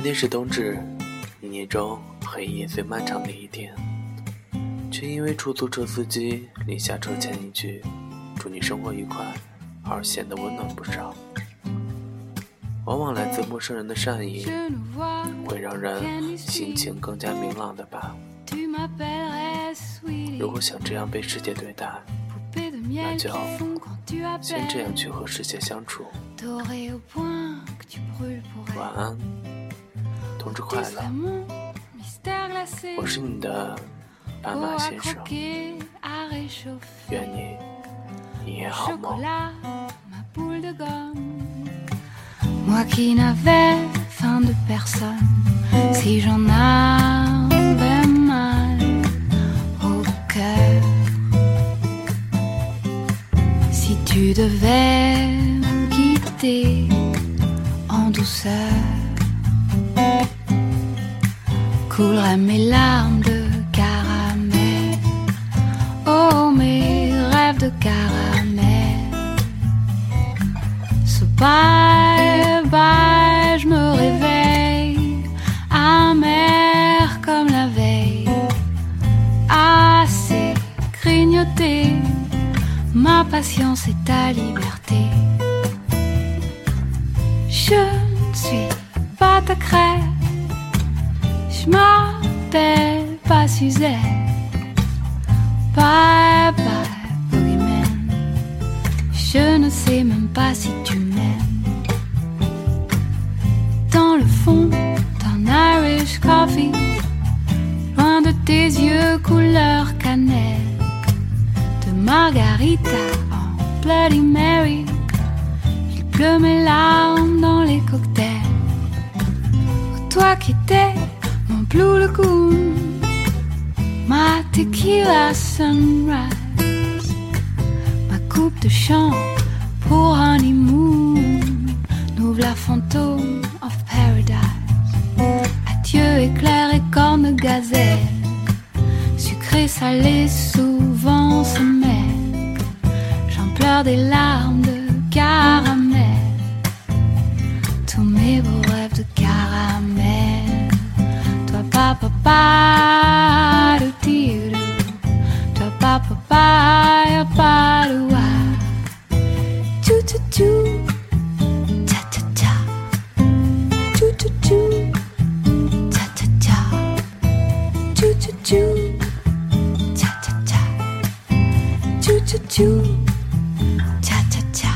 今天是冬至，一年中黑夜最漫长的一天，却因为出租车司机临下车前一句“祝你生活愉快”而显得温暖不少。往往来自陌生人的善意，会让人心情更加明朗的吧。如果想这样被世界对待，那就先这样去和世界相处。晚安，冬至快乐！我是你的斑马先生，愿你一夜好梦。Moi qui n'avais faim de personne, si j'en avais mal au cœur, si tu devais me quitter en douceur, couleraient mes larmes de caramel, oh mes rêves de caramel. Ce bye bye, je me réveille, amer comme la veille, assez grignoté, ma patience est ta liberté. Je m'appelle pas Suzette. Bye bye, boogeyman. Je ne sais même pas si tu m'aimes. Dans le fond d'un Irish coffee, loin de tes yeux couleur cannelle, de margarita en Bloody Mary, il pleut mes larmes dans les cocktails. Toi qui étais mon blue lagoon, ma tequila sunrise ma coupe de chant pour honeymoon. La fantôme of paradise. Adieu éclair et corne gazelle. Sucré, salé, souvent se mêle. J'en pleure des larmes de ba ba ba ba do wa do do do ta ta ta do ta ta ta ta ta ta ta ta ta